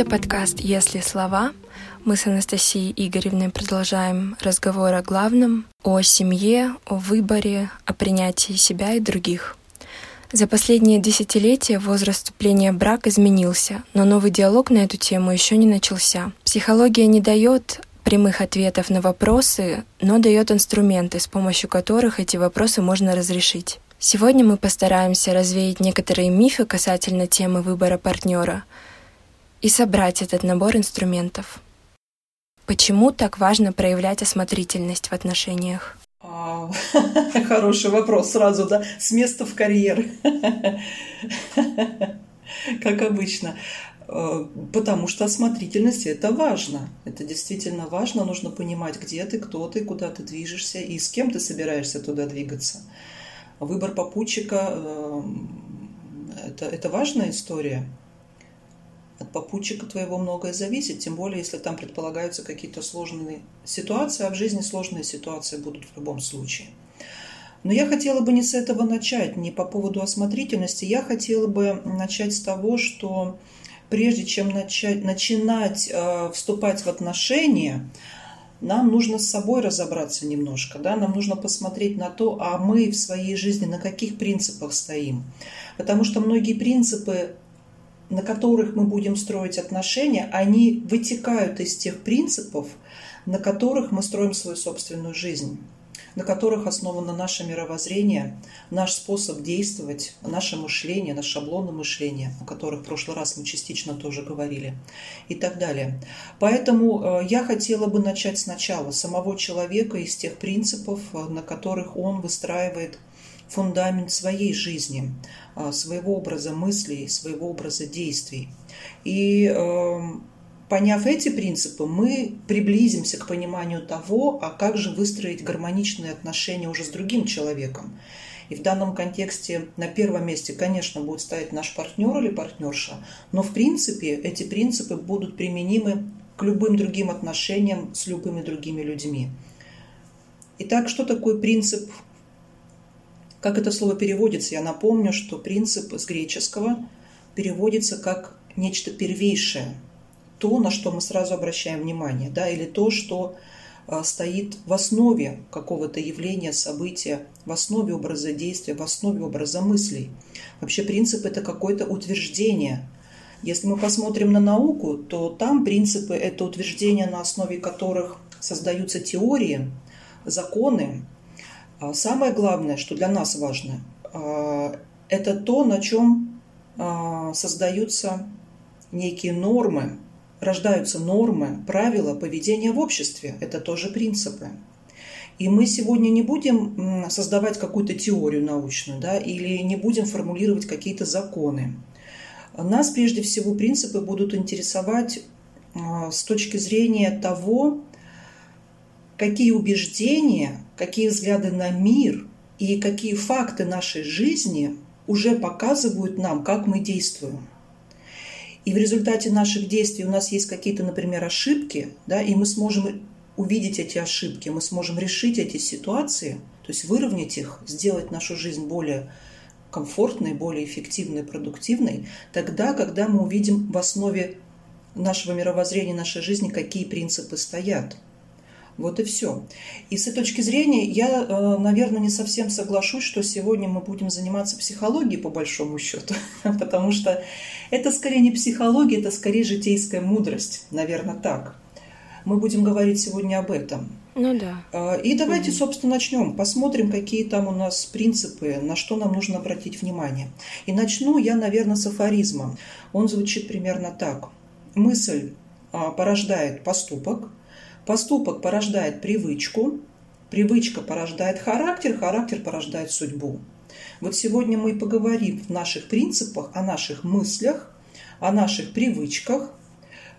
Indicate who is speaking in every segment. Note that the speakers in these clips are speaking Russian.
Speaker 1: Это подкаст «Если слова». Мы с Анастасией Игоревной продолжаем разговор о главном, о семье, о выборе, о принятии себя и других. За последние десятилетия возраст вступления брак изменился, но новый диалог на эту тему еще не начался. Психология не дает прямых ответов на вопросы, но дает инструменты, с помощью которых эти вопросы можно разрешить. Сегодня мы постараемся развеять некоторые мифы касательно темы выбора партнера и собрать этот набор инструментов. Почему так важно проявлять осмотрительность в отношениях?
Speaker 2: Хороший вопрос сразу, да, с места в карьер, как обычно. Э, потому что осмотрительность – это важно. Это действительно важно. Нужно понимать, где ты, кто ты, куда ты движешься и с кем ты собираешься туда двигаться. Выбор попутчика э, – это, это важная история. От попутчика твоего многое зависит, тем более, если там предполагаются какие-то сложные ситуации, а в жизни сложные ситуации будут в любом случае. Но я хотела бы не с этого начать, не по поводу осмотрительности. Я хотела бы начать с того, что прежде чем начать, начинать э, вступать в отношения, нам нужно с собой разобраться немножко, да, нам нужно посмотреть на то, а мы в своей жизни на каких принципах стоим. Потому что многие принципы, на которых мы будем строить отношения, они вытекают из тех принципов, на которых мы строим свою собственную жизнь на которых основано наше мировоззрение, наш способ действовать, наше мышление, наш шаблоны мышления, о которых в прошлый раз мы частично тоже говорили, и так далее. Поэтому э, я хотела бы начать сначала самого человека из тех принципов, э, на которых он выстраивает фундамент своей жизни, своего образа мыслей, своего образа действий. И эм, Поняв эти принципы, мы приблизимся к пониманию того, а как же выстроить гармоничные отношения уже с другим человеком. И в данном контексте на первом месте, конечно, будет стоять наш партнер или партнерша, но в принципе эти принципы будут применимы к любым другим отношениям с любыми другими людьми. Итак, что такое принцип? Как это слово переводится? Я напомню, что принцип с греческого переводится как нечто первейшее – то, на что мы сразу обращаем внимание, да, или то, что а, стоит в основе какого-то явления, события, в основе образа действия, в основе образа мыслей. Вообще принцип – это какое-то утверждение. Если мы посмотрим на науку, то там принципы – это утверждения, на основе которых создаются теории, законы. А самое главное, что для нас важно, а, это то, на чем создаются некие нормы, рождаются нормы, правила поведения в обществе. Это тоже принципы. И мы сегодня не будем создавать какую-то теорию научную, да, или не будем формулировать какие-то законы. Нас прежде всего принципы будут интересовать а, с точки зрения того, какие убеждения, какие взгляды на мир и какие факты нашей жизни уже показывают нам, как мы действуем. И в результате наших действий у нас есть какие-то, например, ошибки, да, и мы сможем увидеть эти ошибки, мы сможем решить эти ситуации, то есть выровнять их, сделать нашу жизнь более комфортной, более эффективной, продуктивной, тогда, когда мы увидим в основе нашего мировоззрения, нашей жизни, какие принципы стоят – вот и все. И с этой точки зрения я, э, наверное, не совсем соглашусь, что сегодня мы будем заниматься психологией по большому счету, потому что это скорее не психология, это скорее житейская мудрость, наверное, так. Мы будем говорить сегодня об этом.
Speaker 1: Ну да.
Speaker 2: Э, и давайте, собственно, начнем. Посмотрим, какие там у нас принципы, на что нам нужно обратить внимание. И начну я, наверное, с афоризма. Он звучит примерно так. Мысль а, порождает поступок, Поступок порождает привычку, привычка порождает характер, характер порождает судьбу. Вот сегодня мы поговорим в наших принципах, о наших мыслях, о наших привычках,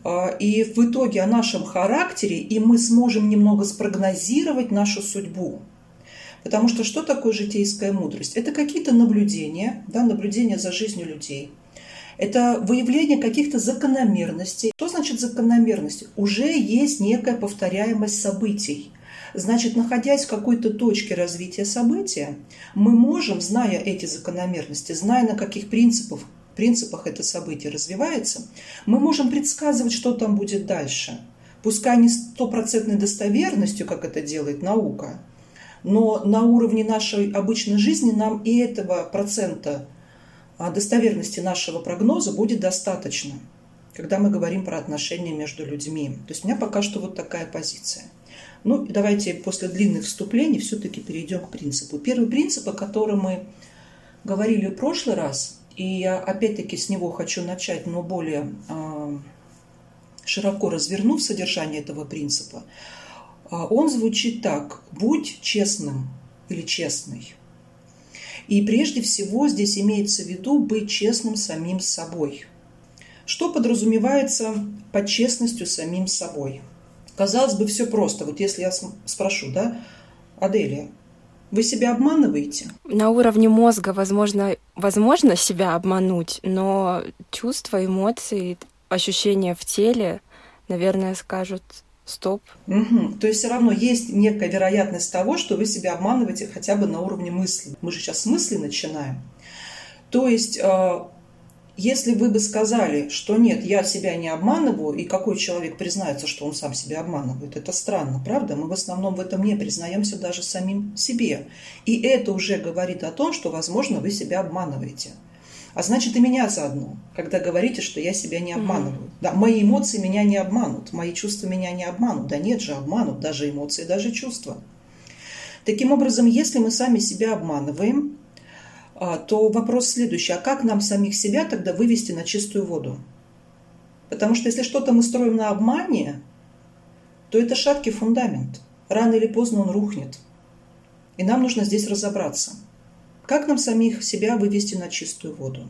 Speaker 2: а, и в итоге о нашем характере, и мы сможем немного спрогнозировать нашу судьбу. Потому что что такое житейская мудрость? Это какие-то наблюдения, да, наблюдения за жизнью людей – это выявление каких-то закономерностей. Что значит закономерность? Уже есть некая повторяемость событий. Значит, находясь в какой-то точке развития события, мы можем, зная эти закономерности, зная на каких принципах принципах это событие развивается, мы можем предсказывать, что там будет дальше. Пускай не стопроцентной достоверностью, как это делает наука, но на уровне нашей обычной жизни нам и этого процента достоверности нашего прогноза будет достаточно, когда мы говорим про отношения между людьми. То есть у меня пока что вот такая позиция. Ну, давайте после длинных вступлений все-таки перейдем к принципу. Первый принцип, о котором мы говорили в прошлый раз, и я опять-таки с него хочу начать, но более э, широко развернув содержание этого принципа, э, он звучит так. Будь честным или честной. И прежде всего здесь имеется в виду быть честным самим собой. Что подразумевается под честностью самим собой? Казалось бы, все просто. Вот если я спрошу, да, Аделия, вы себя обманываете?
Speaker 1: На уровне мозга, возможно, возможно себя обмануть, но чувства, эмоции, ощущения в теле, наверное, скажут стоп.
Speaker 2: Угу. То есть все равно есть некая вероятность того, что вы себя обманываете хотя бы на уровне мысли. Мы же сейчас с мысли начинаем. То есть э, если вы бы сказали, что нет, я себя не обманываю, и какой человек признается, что он сам себя обманывает, это странно, правда? Мы в основном в этом не признаемся даже самим себе. И это уже говорит о том, что, возможно, вы себя обманываете. А значит, и меня заодно, когда говорите, что я себя не обманываю. Mm-hmm. Да, мои эмоции меня не обманут, мои чувства меня не обманут. Да нет же, обманут даже эмоции, даже чувства. Таким образом, если мы сами себя обманываем, а, то вопрос следующий. А как нам самих себя тогда вывести на чистую воду? Потому что если что-то мы строим на обмане, то это шаткий фундамент. Рано или поздно он рухнет. И нам нужно здесь разобраться. Как нам самих себя вывести на чистую воду?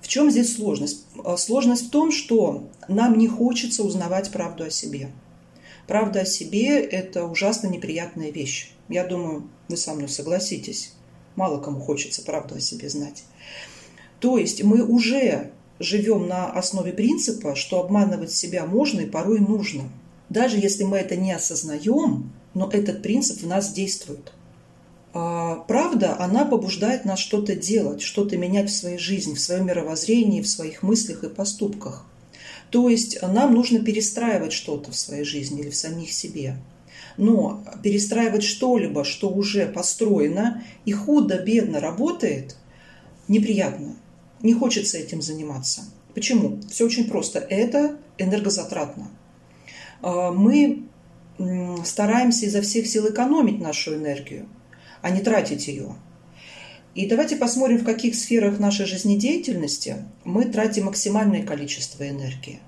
Speaker 2: В чем здесь сложность? А, сложность в том, что нам не хочется узнавать правду о себе. Правда о себе – это ужасно неприятная вещь. Я думаю, вы со мной согласитесь. Мало кому хочется правду о себе знать. То есть мы уже живем на основе принципа, что обманывать себя можно и порой нужно. Даже если мы это не осознаем, но этот принцип в нас действует. А правда, она побуждает нас что-то делать, что-то менять в своей жизни, в своем мировоззрении, в своих мыслях и поступках. То есть нам нужно перестраивать что-то в своей жизни или в самих себе. Но перестраивать что-либо, что уже построено и худо-бедно работает, неприятно. Не хочется этим заниматься. Почему? Все очень просто. Это энергозатратно. А, мы стараемся изо всех сил экономить нашу энергию, а не тратить ее. И давайте посмотрим, в каких сферах нашей жизнедеятельности мы тратим максимальное количество энергии.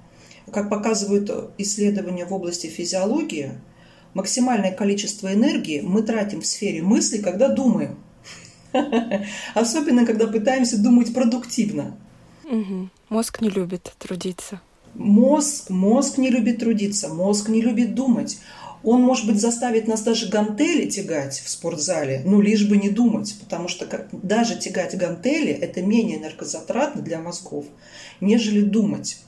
Speaker 2: Как показывают исследования в области физиологии, максимальное количество энергии мы тратим в сфере мысли, когда думаем. Особенно, когда пытаемся думать продуктивно.
Speaker 1: Угу. Мозг не любит трудиться.
Speaker 2: Мозг, мозг не любит трудиться, мозг не любит думать. Он, может быть, заставит нас даже гантели тягать в спортзале, ну, лишь бы не думать, потому что даже тягать гантели – это менее энергозатратно для мозгов, нежели думать.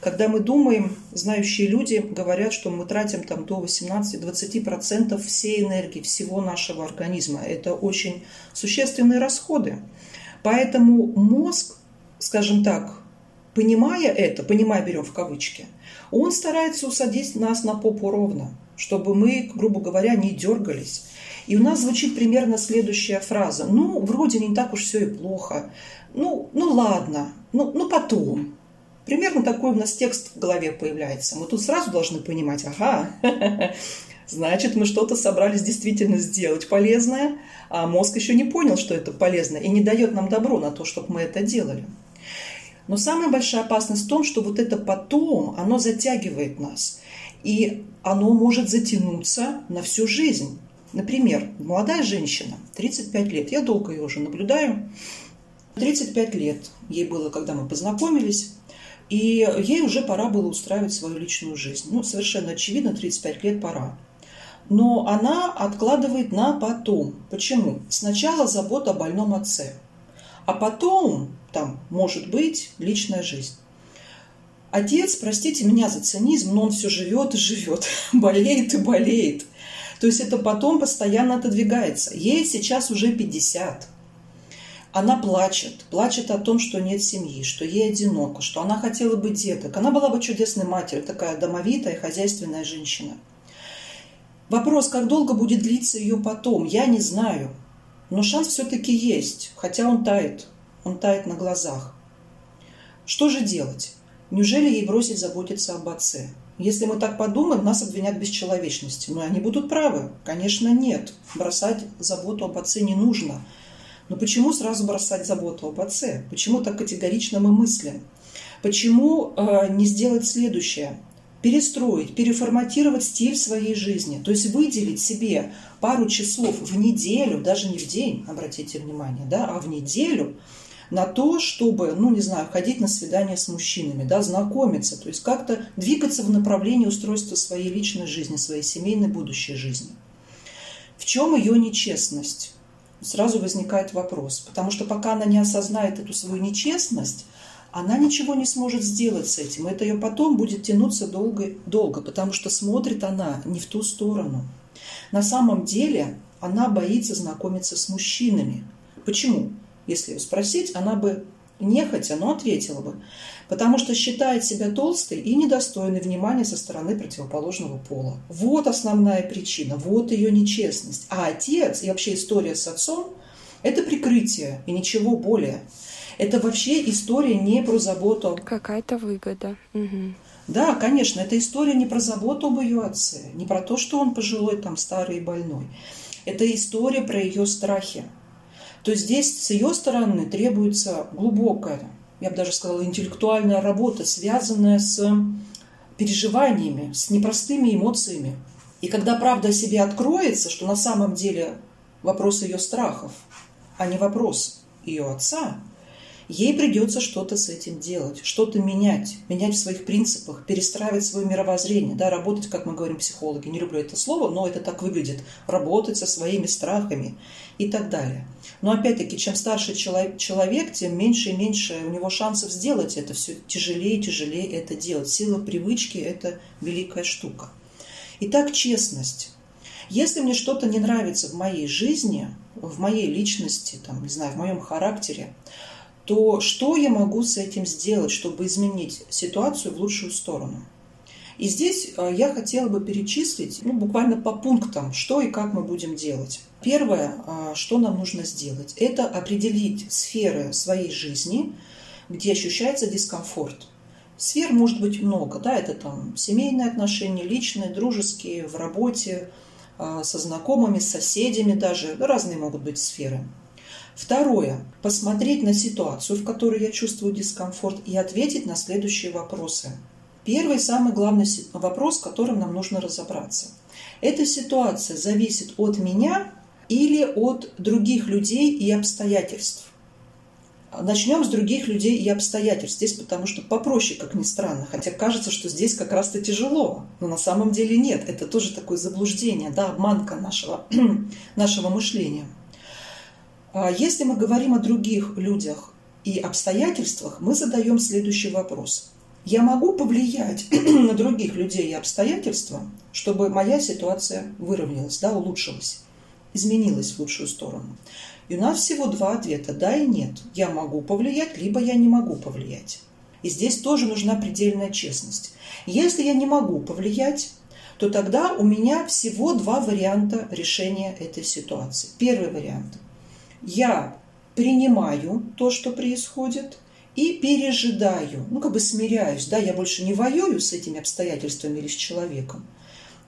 Speaker 2: Когда мы думаем, знающие люди говорят, что мы тратим там до 18-20% всей энергии всего нашего организма. Это очень существенные расходы. Поэтому мозг, скажем так, понимая это, понимая берем в кавычки, он старается усадить нас на попу ровно, чтобы мы, грубо говоря, не дергались. И у нас звучит примерно следующая фраза. Ну, вроде не так уж все и плохо. Ну, ну ладно, ну, ну потом. Примерно такой у нас текст в голове появляется. Мы тут сразу должны понимать, ага, значит, мы что-то собрались действительно сделать полезное, а мозг еще не понял, что это полезно, и не дает нам добро на то, чтобы мы это делали. Но самая большая опасность в том, что вот это потом, оно затягивает нас. И оно может затянуться на всю жизнь. Например, молодая женщина, 35 лет, я долго ее уже наблюдаю, 35 лет ей было, когда мы познакомились, и ей уже пора было устраивать свою личную жизнь. Ну, совершенно очевидно, 35 лет пора. Но она откладывает на потом. Почему? Сначала забота о больном отце, а потом, там, может быть, личная жизнь. Отец, простите меня за цинизм, но он все живет и живет, болеет и болеет. То есть это потом постоянно отодвигается. Ей сейчас уже 50. Она плачет, плачет о том, что нет семьи, что ей одиноко, что она хотела бы деток. Она была бы чудесной матерью, такая домовитая, хозяйственная женщина. Вопрос, как долго будет длиться ее потом, я не знаю. Но шанс все-таки есть, хотя он тает. Он тает на глазах. Что же делать? Неужели ей бросить заботиться об отце? Если мы так подумаем, нас обвинят в бесчеловечности. Но они будут правы. Конечно, нет. Бросать заботу об отце не нужно. Но почему сразу бросать заботу об отце? Почему так категорично мы мыслим? Почему э, не сделать следующее? Перестроить, переформатировать стиль своей жизни. То есть выделить себе пару часов в неделю, даже не в день, обратите внимание, да, а в неделю на то, чтобы, ну, не знаю, ходить на свидания с мужчинами, да, знакомиться, то есть как-то двигаться в направлении устройства своей личной жизни, своей семейной будущей жизни. В чем ее нечестность? Сразу возникает вопрос, потому что пока она не осознает эту свою нечестность, она ничего не сможет сделать с этим. Это ее потом будет тянуться долго, долго, потому что смотрит она не в ту сторону. На самом деле она боится знакомиться с мужчинами. Почему? Если ее спросить, она бы нехотя, но ответила бы. Потому что считает себя толстой и недостойной внимания со стороны противоположного пола. Вот основная причина, вот ее нечестность. А отец и вообще история с отцом – это прикрытие и ничего более. Это вообще история не про заботу.
Speaker 1: Какая-то выгода. Угу.
Speaker 2: Да, конечно, это история не про заботу об ее отце, не про то, что он пожилой, там, старый и больной. Это история про ее страхи, то здесь с ее стороны требуется глубокая, я бы даже сказала, интеллектуальная работа, связанная с переживаниями, с непростыми эмоциями. И когда правда о себе откроется, что на самом деле вопрос ее страхов, а не вопрос ее отца, ей придется что-то с этим делать, что-то менять, менять в своих принципах, перестраивать свое мировоззрение, да, работать, как мы говорим психологи, не люблю это слово, но это так выглядит, работать со своими страхами и так далее. Но опять-таки, чем старше человек, тем меньше и меньше у него шансов сделать это, все тяжелее и тяжелее это делать. Сила привычки – это великая штука. Итак, честность. Если мне что-то не нравится в моей жизни, в моей личности, там, не знаю, в моем характере, то что я могу с этим сделать, чтобы изменить ситуацию в лучшую сторону? И здесь э, я хотела бы перечислить ну, буквально по пунктам, что и как мы будем делать. Первое, э, что нам нужно сделать, это определить сферы своей жизни, где ощущается дискомфорт. Сфер может быть много, да, это там семейные отношения, личные, дружеские, в работе, э, со знакомыми, с соседями даже, разные могут быть сферы. Второе. Посмотреть на ситуацию, в которой я чувствую дискомфорт, и ответить на следующие вопросы. Первый, самый главный вопрос, которым нам нужно разобраться. Эта ситуация зависит от меня или от других людей и обстоятельств. Начнем с других людей и обстоятельств. Здесь потому что попроще, как ни странно. Хотя кажется, что здесь как раз-то тяжело. Но на самом деле нет. Это тоже такое заблуждение, да, обманка нашего, нашего мышления. А если мы говорим о других людях и обстоятельствах, мы задаем следующий вопрос. Я могу повлиять на других людей и обстоятельства, чтобы моя ситуация выровнялась, да, улучшилась, изменилась в лучшую сторону. И у нас всего два ответа – да и нет. Я могу повлиять, либо я не могу повлиять. И здесь тоже нужна предельная честность. Если я не могу повлиять, то тогда у меня всего два варианта решения этой ситуации. Первый вариант я принимаю то, что происходит, и пережидаю, ну, как бы смиряюсь, да, я больше не воюю с этими обстоятельствами или с человеком.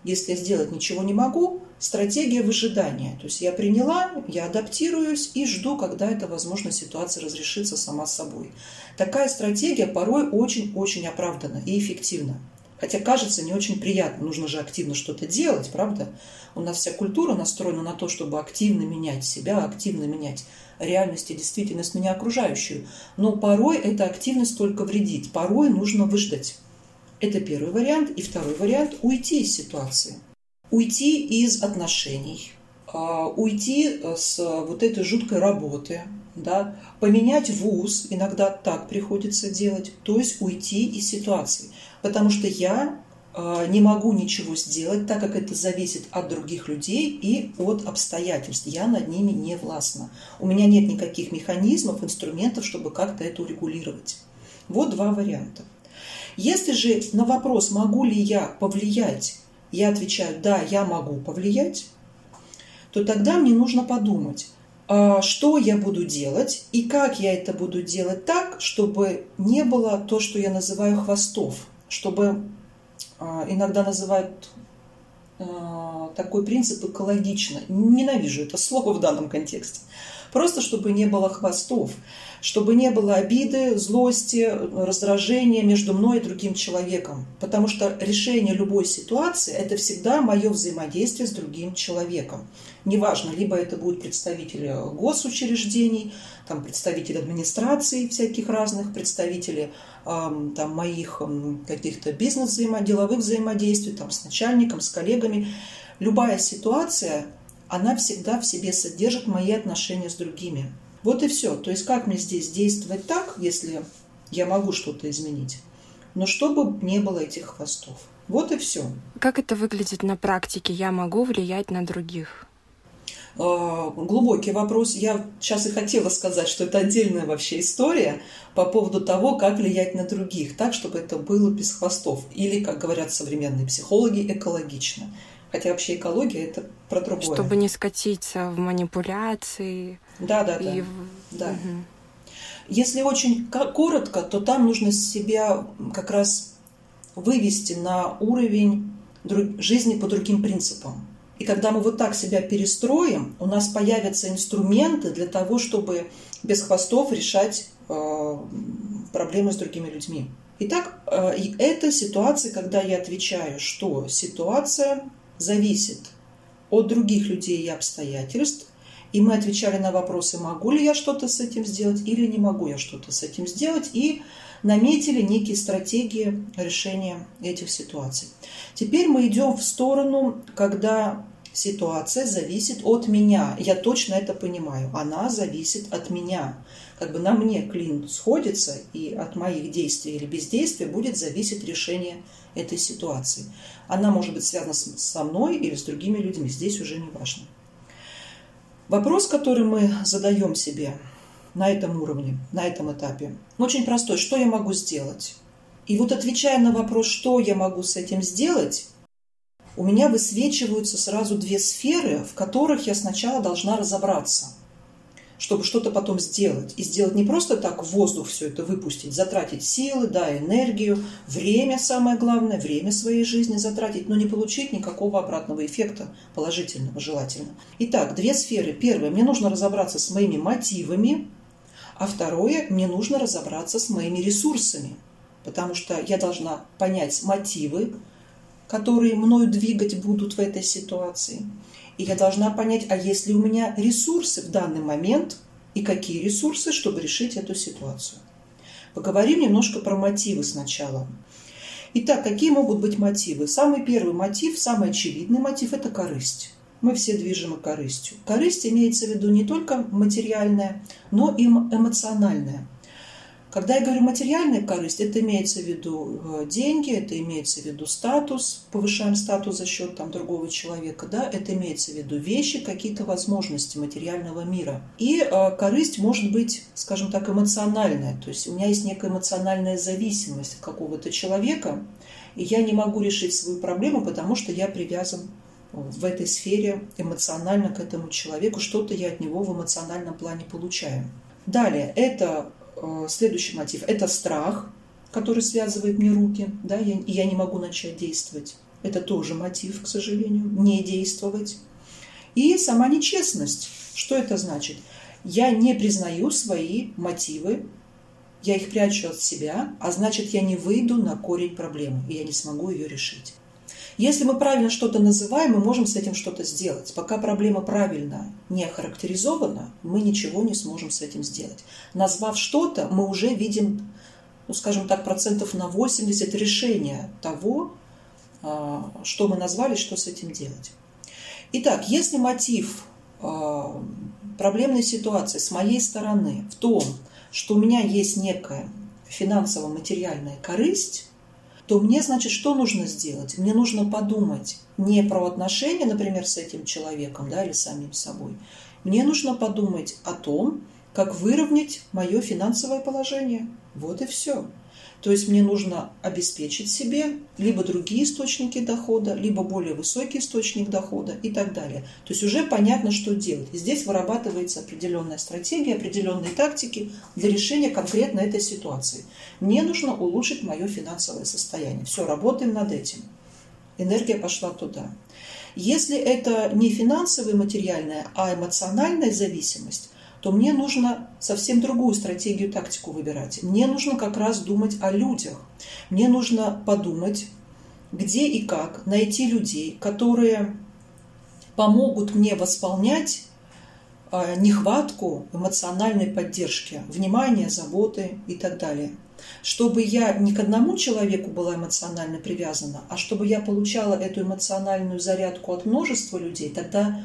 Speaker 2: Если я сделать ничего не могу, стратегия выжидания. То есть я приняла, я адаптируюсь и жду, когда эта, возможно, ситуация разрешится сама собой. Такая стратегия порой очень-очень оправдана и эффективна. Хотя кажется не очень приятно, нужно же активно что-то делать, правда? У нас вся культура настроена на то, чтобы активно менять себя, активно менять реальность и действительность меня окружающую. Но порой эта активность только вредит, порой нужно выждать. Это первый вариант. И второй вариант – уйти из ситуации. Уйти из отношений, а, уйти с вот этой жуткой работы, да, поменять вуз, иногда так приходится делать, то есть уйти из ситуации. Потому что я э, не могу ничего сделать, так как это зависит от других людей и от обстоятельств. Я над ними не властна. У меня нет никаких механизмов, инструментов, чтобы как-то это урегулировать. Вот два варианта. Если же на вопрос, могу ли я повлиять, я отвечаю, да, я могу повлиять, то тогда мне нужно подумать, а, что я буду делать и как я это буду делать так, чтобы не было то, что я называю хвостов, чтобы а, иногда называют а, такой принцип экологично. Ненавижу это слово в данном контексте. Просто чтобы не было хвостов чтобы не было обиды, злости, раздражения между мной и другим человеком. Потому что решение любой ситуации – это всегда мое взаимодействие с другим человеком. Неважно, либо это будут представители госучреждений, там, представители администрации всяких разных, представители там, моих каких-то бизнес-деловых взаимодействий там, с начальником, с коллегами. Любая ситуация, она всегда в себе содержит мои отношения с другими. Вот и все. То есть как мне здесь действовать так, если я могу что-то изменить, но чтобы не было этих хвостов. Вот и все.
Speaker 1: Как это выглядит на практике? Я могу влиять на других?
Speaker 2: А, глубокий вопрос. Я сейчас и хотела сказать, что это отдельная вообще история по поводу того, как влиять на других, так, чтобы это было без хвостов. Или, как говорят современные психологи, экологично. Хотя вообще экология это про другое.
Speaker 1: Чтобы не скатиться в манипуляции.
Speaker 2: Да, да, да. И... да. Угу. Если очень коротко, то там нужно себя как раз вывести на уровень жизни по другим принципам. И когда мы вот так себя перестроим, у нас появятся инструменты для того, чтобы без хвостов решать э, проблемы с другими людьми. Итак, э, это ситуация, когда я отвечаю, что ситуация зависит от других людей и обстоятельств. И мы отвечали на вопросы, могу ли я что-то с этим сделать или не могу я что-то с этим сделать. И наметили некие стратегии решения этих ситуаций. Теперь мы идем в сторону, когда ситуация зависит от меня. Я точно это понимаю. Она зависит от меня. Как бы на мне клин сходится, и от моих действий или бездействия будет зависеть решение этой ситуации. Она может быть связана со мной или с другими людьми. Здесь уже не важно. Вопрос, который мы задаем себе на этом уровне, на этом этапе, очень простой. Что я могу сделать? И вот отвечая на вопрос, что я могу с этим сделать, у меня высвечиваются сразу две сферы, в которых я сначала должна разобраться – чтобы что-то потом сделать. И сделать не просто так в воздух все это выпустить, затратить силы, да, энергию, время самое главное, время своей жизни затратить, но не получить никакого обратного эффекта положительного, желательно. Итак, две сферы. Первое, мне нужно разобраться с моими мотивами, а второе, мне нужно разобраться с моими ресурсами, потому что я должна понять мотивы, которые мною двигать будут в этой ситуации – и я должна понять, а есть ли у меня ресурсы в данный момент и какие ресурсы, чтобы решить эту ситуацию. Поговорим немножко про мотивы сначала. Итак, какие могут быть мотивы? Самый первый мотив, самый очевидный мотив – это корысть. Мы все движимы корыстью. Корысть имеется в виду не только материальная, но и эмоциональная – когда я говорю материальная корысть, это имеется в виду э, деньги, это имеется в виду статус, повышаем статус за счет там, другого человека, да, это имеется в виду вещи, какие-то возможности материального мира. И э, корысть может быть, скажем так, эмоциональная, то есть у меня есть некая эмоциональная зависимость от какого-то человека, и я не могу решить свою проблему, потому что я привязан в этой сфере эмоционально к этому человеку, что-то я от него в эмоциональном плане получаю. Далее, это следующий мотив – это страх, который связывает мне руки, да, и я не могу начать действовать. Это тоже мотив, к сожалению, не действовать. И сама нечестность. Что это значит? Я не признаю свои мотивы, я их прячу от себя, а значит, я не выйду на корень проблемы, и я не смогу ее решить. Если мы правильно что-то называем, мы можем с этим что-то сделать. Пока проблема правильно не охарактеризована, мы ничего не сможем с этим сделать. Назвав что-то, мы уже видим, ну, скажем так, процентов на 80 решения того, а, что мы назвали, что с этим делать. Итак, если мотив а, проблемной ситуации с моей стороны в том, что у меня есть некая финансово-материальная корысть, то мне, значит, что нужно сделать? Мне нужно подумать не про отношения, например, с этим человеком да, или самим собой. Мне нужно подумать о том, как выровнять мое финансовое положение. Вот и все. То есть мне нужно обеспечить себе либо другие источники дохода, либо более высокий источник дохода и так далее. То есть уже понятно, что делать. И здесь вырабатывается определенная стратегия, определенные тактики для решения конкретно этой ситуации. Мне нужно улучшить мое финансовое состояние. Все, работаем над этим. Энергия пошла туда. Если это не финансовая, материальная, а эмоциональная зависимость, то мне нужно совсем другую стратегию, тактику выбирать. Мне нужно как раз думать о людях. Мне нужно подумать, где и как найти людей, которые помогут мне восполнять а, нехватку эмоциональной поддержки, внимания, заботы и так далее. Чтобы я не к одному человеку была эмоционально привязана, а чтобы я получала эту эмоциональную зарядку от множества людей, тогда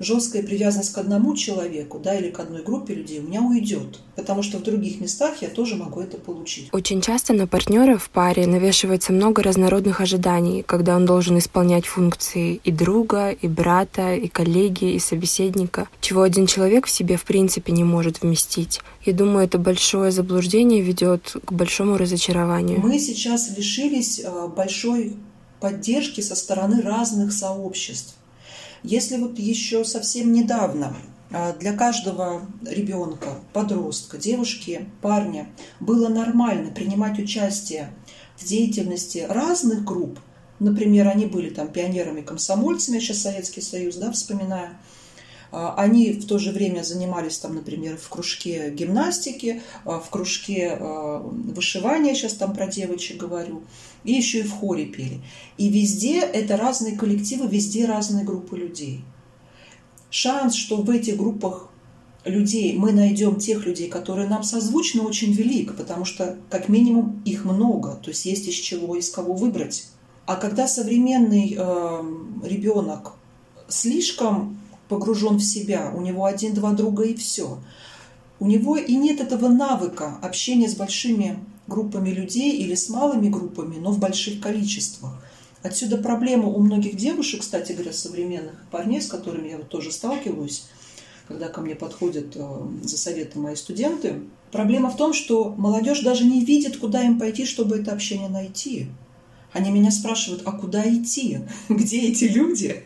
Speaker 2: жесткая привязанность к одному человеку, да, или к одной группе людей у меня уйдет, потому что в других местах я тоже могу это получить.
Speaker 1: Очень часто на партнера в паре навешивается много разнородных ожиданий, когда он должен исполнять функции и друга, и брата, и коллеги, и собеседника, чего один человек в себе в принципе не может вместить. И думаю, это большое заблуждение ведет к большому разочарованию.
Speaker 2: Мы сейчас лишились а, большой поддержки со стороны разных сообществ. Если вот еще совсем недавно а, для каждого ребенка, подростка, девушки, парня было нормально принимать участие в деятельности разных групп, например, они были там пионерами-комсомольцами, сейчас Советский Союз, да, вспоминая, а, они в то же время занимались там, например, в кружке гимнастики, а, в кружке вышивания, сейчас там про девочек говорю, и еще и в хоре пели. И везде это разные коллективы, везде разные группы людей. Шанс, что в этих группах людей мы найдем тех людей, которые нам созвучны, очень велик, потому что как минимум их много, то есть есть из чего, из кого выбрать. А когда современный э, ребенок слишком погружен в себя, у него один-два друга и все, у него и нет этого навыка общения с большими группами людей или с малыми группами, но в больших количествах. Отсюда проблема у многих девушек, кстати говоря, современных парней, с которыми я вот тоже сталкиваюсь, когда ко мне подходят э, за советом мои студенты. Проблема в том, что молодежь даже не видит, куда им пойти, чтобы это общение найти. Они меня спрашивают, а куда идти? Где эти люди?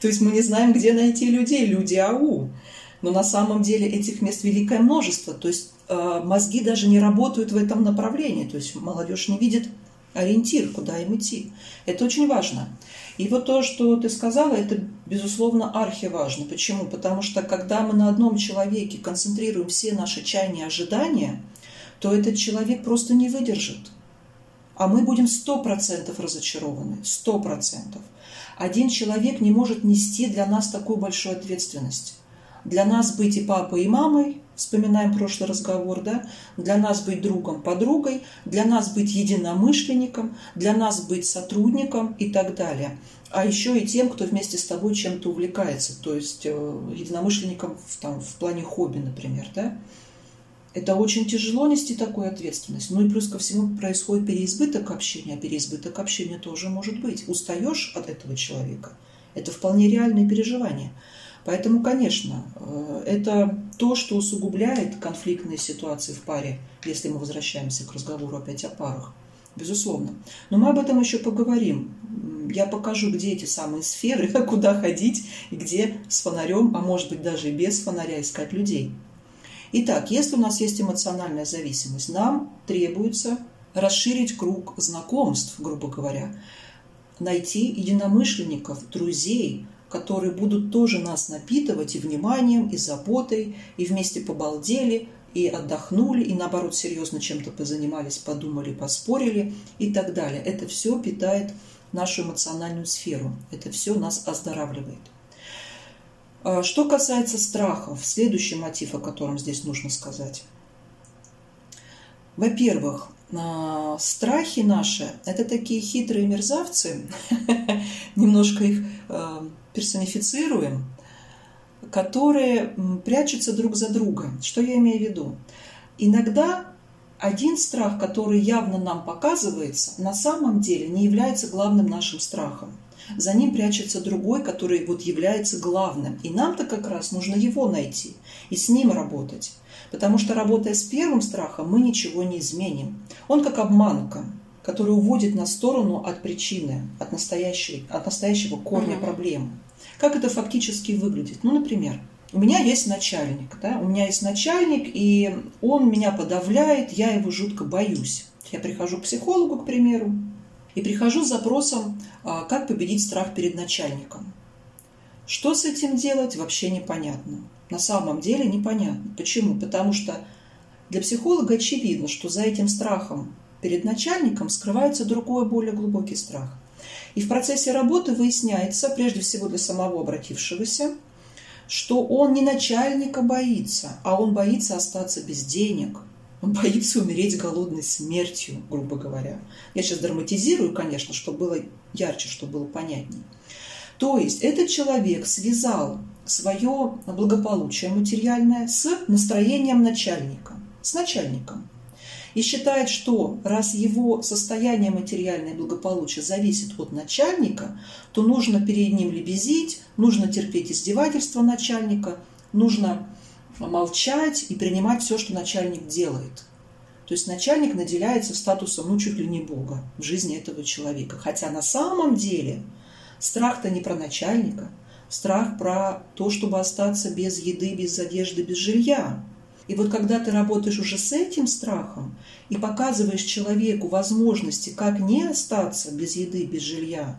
Speaker 2: То есть мы не знаем, где найти людей, люди АУ. Но на самом деле этих мест великое множество. То есть Э, мозги даже не работают в этом направлении. То есть молодежь не видит ориентир, куда им идти. Это очень важно. И вот то, что ты сказала, это, безусловно, архиважно. Почему? Потому что когда мы на одном человеке концентрируем все наши чаяния ожидания, то этот человек просто не выдержит. А мы будем сто процентов разочарованы. Сто процентов. Один человек не может нести для нас такую большую ответственность. Для нас быть и папой, и мамой, вспоминаем прошлый разговор, да, для нас быть другом, подругой, для нас быть единомышленником, для нас быть сотрудником и так далее. А еще и тем, кто вместе с тобой чем-то увлекается, то есть э, единомышленником в, там, в плане хобби, например, да. Это очень тяжело нести такую ответственность. Ну и плюс ко всему происходит переизбыток общения, а переизбыток общения тоже может быть. Устаешь от этого человека. Это вполне реальные переживания. Поэтому, конечно, э, это то, что усугубляет конфликтные ситуации в паре, если мы возвращаемся к разговору опять о парах. Безусловно. Но мы об этом еще поговорим. Я покажу, где эти самые сферы, куда ходить и где с фонарем, а может быть даже без фонаря искать людей. Итак, если у нас есть эмоциональная зависимость, нам требуется расширить круг знакомств, грубо говоря, найти единомышленников, друзей, которые будут тоже нас напитывать и вниманием, и заботой, и вместе побалдели, и отдохнули, и наоборот серьезно чем-то позанимались, подумали, поспорили и так далее. Это все питает нашу эмоциональную сферу. Это все нас оздоравливает. А, что касается страхов, следующий мотив, о котором здесь нужно сказать. Во-первых, а, страхи наши – это такие хитрые мерзавцы, немножко их а, персонифицируем, которые прячутся друг за друга. Что я имею в виду? Иногда один страх, который явно нам показывается, на самом деле не является главным нашим страхом. За ним прячется другой, который вот является главным. И нам-то как раз нужно его найти и с ним работать. Потому что работая с первым страхом, мы ничего не изменим. Он как обманка, которая уводит на сторону от причины, от, настоящей, от настоящего корня mm-hmm. проблемы. Как это фактически выглядит? Ну, например, у меня есть начальник, да, у меня есть начальник, и он меня подавляет, я его жутко боюсь. Я прихожу к психологу, к примеру, и прихожу с запросом, а, как победить страх перед начальником. Что с этим делать, вообще непонятно. На самом деле непонятно. Почему? Потому что для психолога очевидно, что за этим страхом перед начальником скрывается другой, более глубокий страх. И в процессе работы выясняется, прежде всего для самого обратившегося, что он не начальника боится, а он боится остаться без денег. Он боится умереть голодной смертью, грубо говоря. Я сейчас драматизирую, конечно, чтобы было ярче, чтобы было понятнее. То есть этот человек связал свое благополучие материальное с настроением начальника, с начальником. И считает, что раз его состояние материальное благополучие зависит от начальника, то нужно перед ним лебезить, нужно терпеть издевательства начальника, нужно молчать и принимать все, что начальник делает. То есть начальник наделяется статусом, ну, чуть ли не Бога в жизни этого человека. Хотя на самом деле страх-то не про начальника, страх про то, чтобы остаться без еды, без одежды, без жилья. И вот когда ты работаешь уже с этим страхом и показываешь человеку возможности, как не остаться без еды, без жилья,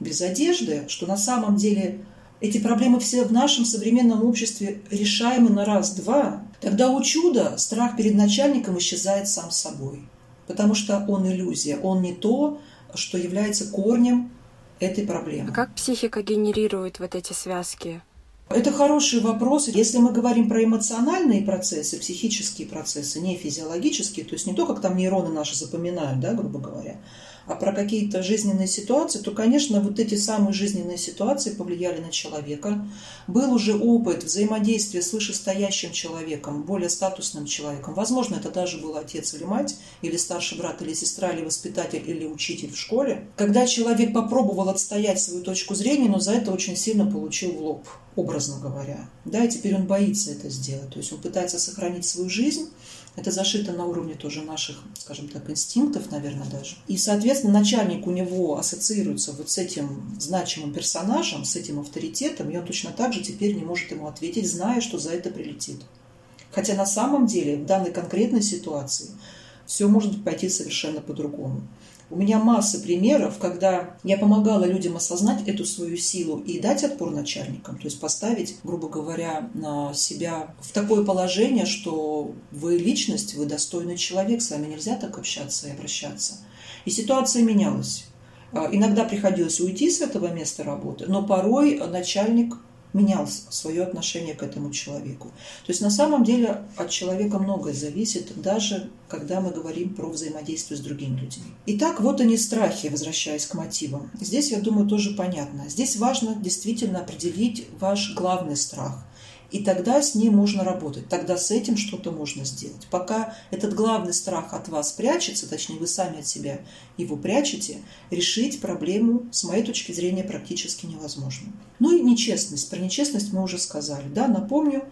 Speaker 2: без одежды, что на самом деле эти проблемы все в нашем современном обществе решаемы на раз-два, тогда у чуда страх перед начальником исчезает сам собой. Потому что он иллюзия, он не то, что является корнем этой проблемы.
Speaker 1: А как психика генерирует вот эти связки?
Speaker 2: Это хороший вопрос. Если мы говорим про эмоциональные процессы, психические процессы, не физиологические, то есть не то, как там нейроны наши запоминают, да, грубо говоря, а про какие-то жизненные ситуации, то, конечно, вот эти самые жизненные ситуации повлияли на человека. Был уже опыт взаимодействия с вышестоящим человеком, более статусным человеком. Возможно, это даже был отец или мать, или старший брат, или сестра, или воспитатель, или учитель в школе. Когда человек попробовал отстоять свою точку зрения, но за это очень сильно получил в лоб, образно говоря. Да, и теперь он боится это сделать. То есть он пытается сохранить свою жизнь, это зашито на уровне тоже наших, скажем так, инстинктов, наверное, даже. И, соответственно, начальник у него ассоциируется вот с этим значимым персонажем, с этим авторитетом, и он точно так же теперь не может ему ответить, зная, что за это прилетит. Хотя на самом деле в данной конкретной ситуации все может пойти совершенно по-другому. У меня масса примеров, когда я помогала людям осознать эту свою силу и дать отпор начальникам, то есть поставить, грубо говоря, на себя в такое положение, что вы личность, вы достойный человек, с вами нельзя так общаться и обращаться. И ситуация менялась. А, иногда приходилось уйти с этого места работы, но порой начальник менял свое отношение к этому человеку. То есть на самом деле от человека многое зависит, даже когда мы говорим про взаимодействие с другими людьми. Итак, вот они страхи, возвращаясь к мотивам. Здесь, я думаю, тоже понятно. Здесь важно действительно определить ваш главный страх. И тогда с ним можно работать, тогда с этим что-то можно сделать. Пока этот главный страх от вас прячется, точнее вы сами от себя его прячете, решить проблему, с моей точки зрения, практически невозможно. Ну и нечестность. Про нечестность мы уже сказали. Да, напомню,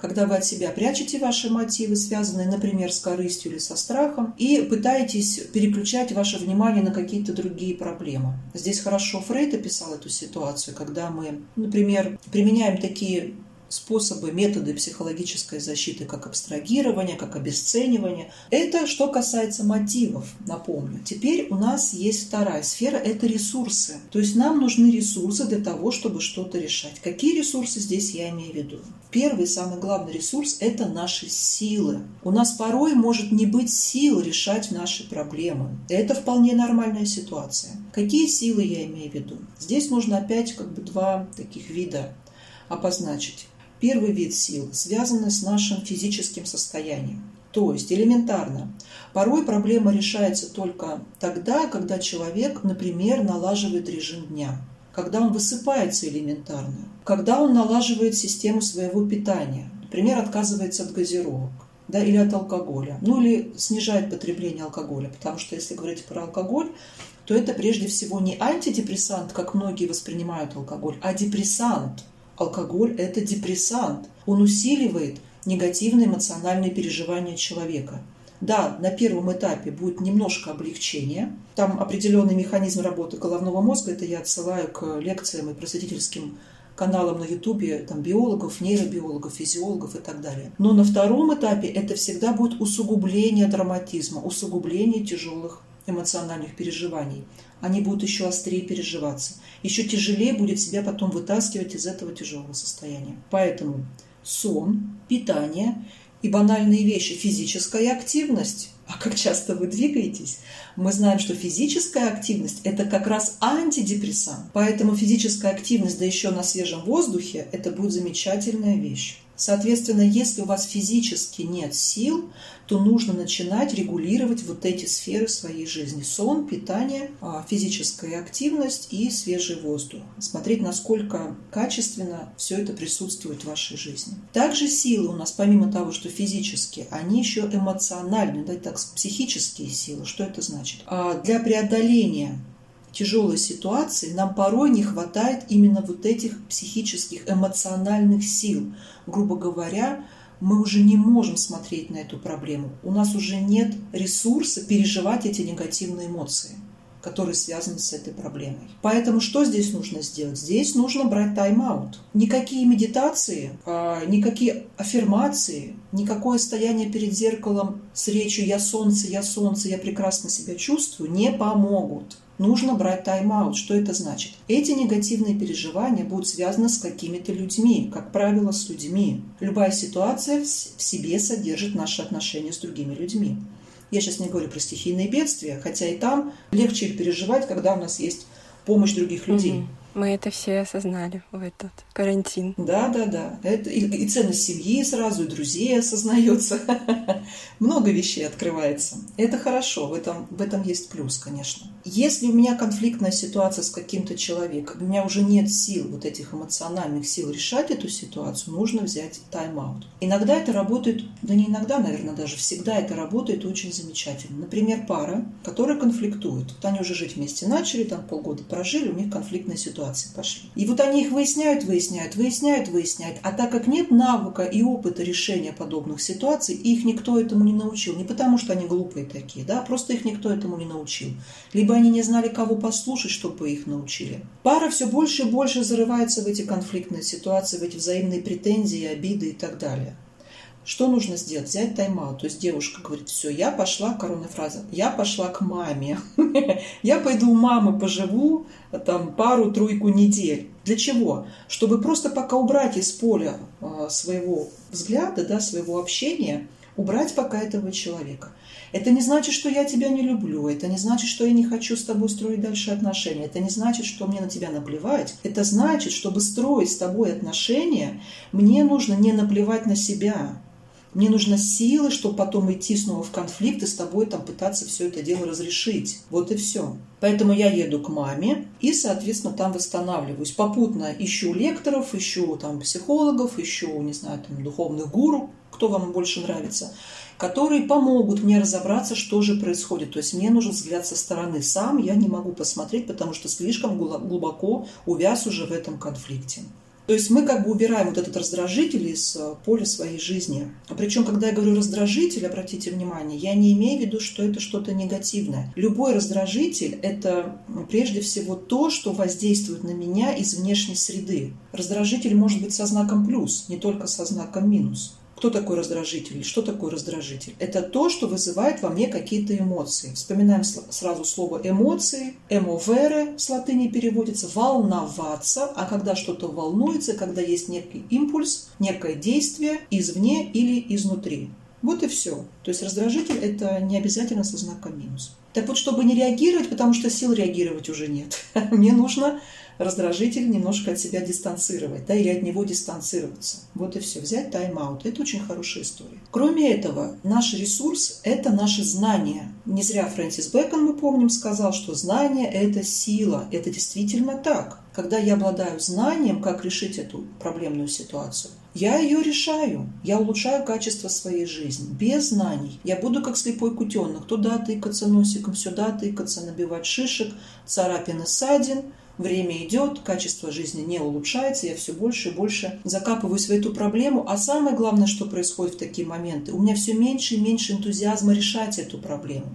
Speaker 2: когда вы от себя прячете ваши мотивы, связанные, например, с корыстью или со страхом, и пытаетесь переключать ваше внимание на какие-то другие проблемы. Здесь хорошо Фрейд описал эту ситуацию, когда мы, например, применяем такие способы, методы психологической защиты, как абстрагирование, как обесценивание. Это что касается мотивов, напомню. Теперь у нас есть вторая сфера – это ресурсы. То есть нам нужны ресурсы для того, чтобы что-то решать. Какие ресурсы здесь я имею в виду? Первый, самый главный ресурс – это наши силы. У нас порой может не быть сил решать наши проблемы. Это вполне нормальная ситуация. Какие силы я имею в виду? Здесь нужно опять как бы два таких вида обозначить. Первый вид сил связан с нашим физическим состоянием. То есть элементарно. Порой проблема решается только тогда, когда человек, например, налаживает режим дня, когда он высыпается элементарно, когда он налаживает систему своего питания, например, отказывается от газировок. да, или от алкоголя. Ну или снижает потребление алкоголя, потому что если говорить про алкоголь, то это прежде всего не антидепрессант, как многие воспринимают алкоголь, а депрессант. Алкоголь – это депрессант. Он усиливает негативные эмоциональные переживания человека. Да, на первом этапе будет немножко облегчения. Там определенный механизм работы головного мозга. Это я отсылаю к лекциям и просветительским каналам на Ютубе там, биологов, нейробиологов, физиологов и так далее. Но на втором этапе это всегда будет усугубление драматизма, усугубление тяжелых эмоциональных переживаний. Они будут еще острее переживаться. Еще тяжелее будет себя потом вытаскивать из этого тяжелого состояния. Поэтому сон, питание и банальные вещи, физическая активность. А как часто вы двигаетесь? Мы знаем, что физическая активность – это как раз антидепрессант. Поэтому физическая активность, да еще на свежем воздухе, это будет замечательная вещь. Соответственно, если у вас физически нет сил, то нужно начинать регулировать вот эти сферы своей жизни. Сон, питание, а, физическая активность и свежий воздух. Смотреть, насколько качественно все это присутствует в вашей жизни. Также силы у нас, помимо того, что физические, они еще эмоциональные, да, так, психические силы. Что это значит? А, для преодоления тяжелой ситуации нам порой не хватает именно вот этих психических, эмоциональных сил. Грубо говоря, мы уже не можем смотреть на эту проблему. У нас уже нет ресурса переживать эти негативные эмоции которые связаны с этой проблемой. Поэтому что здесь нужно сделать? Здесь нужно брать тайм-аут. Никакие медитации, а, никакие аффирмации, никакое стояние перед зеркалом с речью «я солнце, я солнце, я прекрасно себя чувствую» не помогут нужно брать тайм-аут. Что это значит? Эти негативные переживания будут связаны с какими-то людьми, как правило, с людьми. Любая ситуация в себе содержит наши отношения с другими людьми. Я сейчас не говорю про стихийные бедствия, хотя и там легче их переживать, когда у нас есть помощь других людей. Mm-hmm.
Speaker 1: Мы это все осознали в этот карантин.
Speaker 2: Да, да, да. Это и, и ценность семьи сразу, и друзей осознается. Много вещей открывается. Это хорошо, в этом, в этом есть плюс, конечно. Если у меня конфликтная ситуация с каким-то человеком, у меня уже нет сил, вот этих эмоциональных сил решать эту ситуацию, нужно взять тайм-аут. Иногда это работает, да не иногда, наверное, даже всегда это работает очень замечательно. Например, пара, которая конфликтует. Вот они уже жить вместе начали, там полгода прожили, у них конфликтная ситуация ситуации пошли. И вот они их выясняют, выясняют, выясняют, выясняют. А так как нет навыка и опыта решения подобных ситуаций, их никто этому не научил. Не потому, что они глупые такие, да, просто их никто этому не научил. Либо они не знали, кого послушать, чтобы их научили. Пара все больше и больше зарывается в эти конфликтные ситуации, в эти взаимные претензии, обиды и так далее. Что нужно сделать? Взять тайм-аут. То есть девушка говорит, все, я пошла, коронная фраза, я пошла к маме. Я пойду у мамы поживу там пару-тройку недель. Для чего? Чтобы просто пока убрать из поля а, своего взгляда, да, своего общения, убрать пока этого человека. Это не значит, что я тебя не люблю, это не значит, что я не хочу с тобой строить дальше отношения, это не значит, что мне на тебя наплевать. Это значит, чтобы строить с тобой отношения, мне нужно не наплевать на себя, мне нужно силы, чтобы потом идти снова в конфликт и с тобой там пытаться все это дело разрешить. Вот и все. Поэтому я еду к маме и, соответственно, там восстанавливаюсь. Попутно ищу лекторов, ищу там психологов, ищу, не знаю, там духовных гуру, кто вам больше нравится, которые помогут мне разобраться, что же происходит. То есть мне нужен взгляд со стороны. Сам я не могу посмотреть, потому что слишком глубоко увяз уже в этом конфликте. То есть мы как бы убираем вот этот раздражитель из э, поля своей жизни. Причем, когда я говорю раздражитель, обратите внимание, я не имею в виду, что это что-то негативное. Любой раздражитель – это прежде всего то, что воздействует на меня из внешней среды. Раздражитель может быть со знаком плюс, не только со знаком минус. Кто такой раздражитель? Что такое раздражитель? Это то, что вызывает во мне какие-то эмоции. Вспоминаем сразу слово эмоции. Эмовере с латыни переводится волноваться. А когда что-то волнуется, когда есть некий импульс, некое действие извне или изнутри. Вот и все. То есть раздражитель – это не обязательно со знаком минус. Так вот, чтобы не реагировать, потому что сил реагировать уже нет, мне нужно раздражитель немножко от себя дистанцировать, да, или от него дистанцироваться. Вот и все. Взять тайм-аут. Это очень хорошая история. Кроме этого, наш ресурс – это наши знания. Не зря Фрэнсис Бэкон, мы помним, сказал, что знание – это сила. Это действительно так. Когда я обладаю знанием, как решить эту проблемную ситуацию, я ее решаю. Я улучшаю качество своей жизни. Без знаний. Я буду как слепой кутенок. Туда тыкаться носиком, сюда тыкаться, набивать шишек, царапины ссадин. Время идет, качество жизни не улучшается, я все больше и больше закапываюсь в эту проблему. А самое главное, что происходит в такие моменты, у меня все меньше и меньше энтузиазма решать эту проблему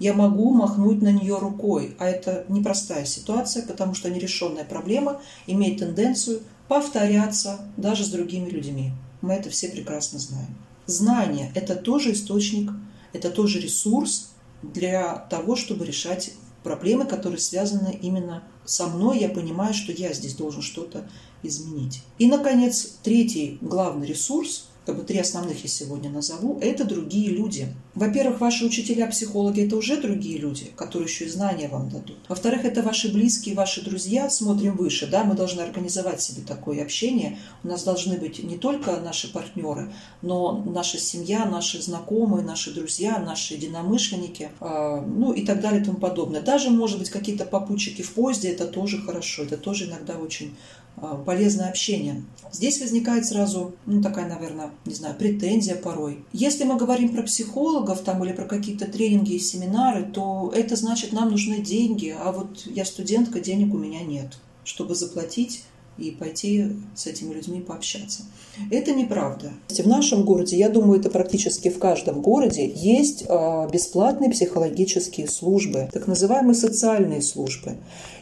Speaker 2: я могу махнуть на нее рукой. А это непростая ситуация, потому что нерешенная проблема имеет тенденцию повторяться даже с другими людьми. Мы это все прекрасно знаем. Знание – это тоже источник, это тоже ресурс для того, чтобы решать проблемы, которые связаны именно со мной. Я понимаю, что я здесь должен что-то изменить. И, наконец, третий главный ресурс как бы три основных я сегодня назову, это другие люди. Во-первых, ваши учителя-психологи – это уже другие люди, которые еще и знания вам дадут. Во-вторых, это ваши близкие, ваши друзья. Смотрим выше, да, мы должны организовать себе такое общение. У нас должны быть не только наши партнеры, но наша семья, наши знакомые, наши друзья, наши единомышленники, э, ну и так далее и тому подобное. Даже, может быть, какие-то попутчики в поезде – это тоже хорошо, это тоже иногда очень а, полезное общение. Здесь возникает сразу, ну, такая, наверное, не знаю, претензия порой. Если мы говорим про психологов там или про какие-то тренинги и семинары, то это значит, нам нужны деньги, а вот я студентка, денег у меня нет, чтобы заплатить и пойти с этими людьми пообщаться. Это неправда. В нашем городе, я думаю, это практически в каждом городе, есть а, бесплатные психологические службы, так называемые социальные службы.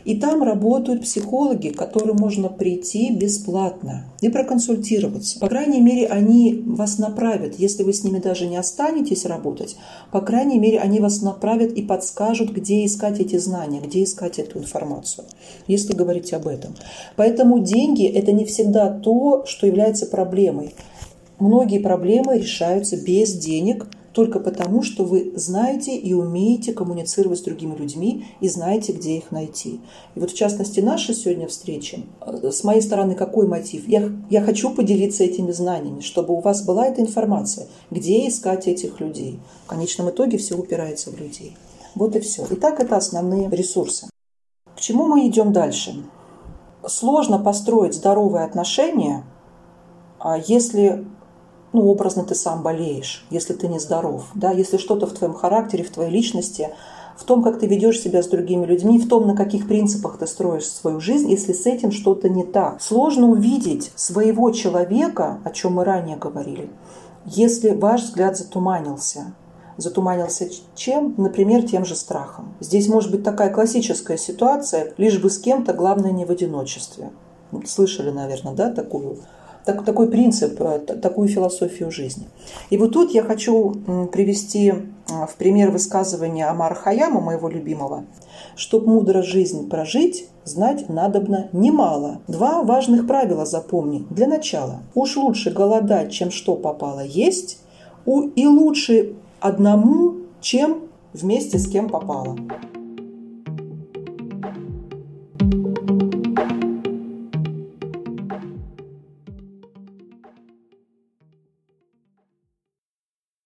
Speaker 2: И там работают психологи, к которым можно прийти бесплатно и проконсультироваться. По крайней мере, они вас направят, если вы с ними даже не останетесь работать, по крайней мере, они вас направят и подскажут, где искать эти знания, где искать эту информацию, если говорить об этом. Поэтому деньги – это не всегда то, что является проблемой. Многие проблемы решаются без денег – только потому, что вы знаете и умеете коммуницировать с другими людьми и знаете, где их найти. И вот в частности наша сегодня встреча, э, с моей стороны какой мотив? Я, я хочу поделиться этими знаниями, чтобы у вас была эта информация, где искать этих людей. В конечном итоге все упирается в людей. Вот и все. Итак, это основные ресурсы. К чему мы идем дальше? Сложно построить здоровые отношения, а если ну, образно ты сам болеешь, если ты нездоров, да, если что-то в твоем характере, в твоей личности, в том, как ты ведешь себя с другими людьми, в том, на каких принципах ты строишь свою жизнь, если с этим что-то не так. Сложно увидеть своего человека, о чем мы ранее говорили, если ваш взгляд затуманился. Затуманился чем? Например, тем же страхом. Здесь может быть такая классическая ситуация, лишь бы с кем-то, главное, не в одиночестве. Слышали, наверное, да, такую так, такой принцип, э, такую философию жизни. И вот тут я хочу привести э, в пример высказывания Амара Хаяма, моего любимого. «Чтоб мудро жизнь прожить, знать надобно немало. Два важных правила запомни. Для начала. Уж лучше голодать, чем что попало есть, и лучше одному, чем вместе с кем попало».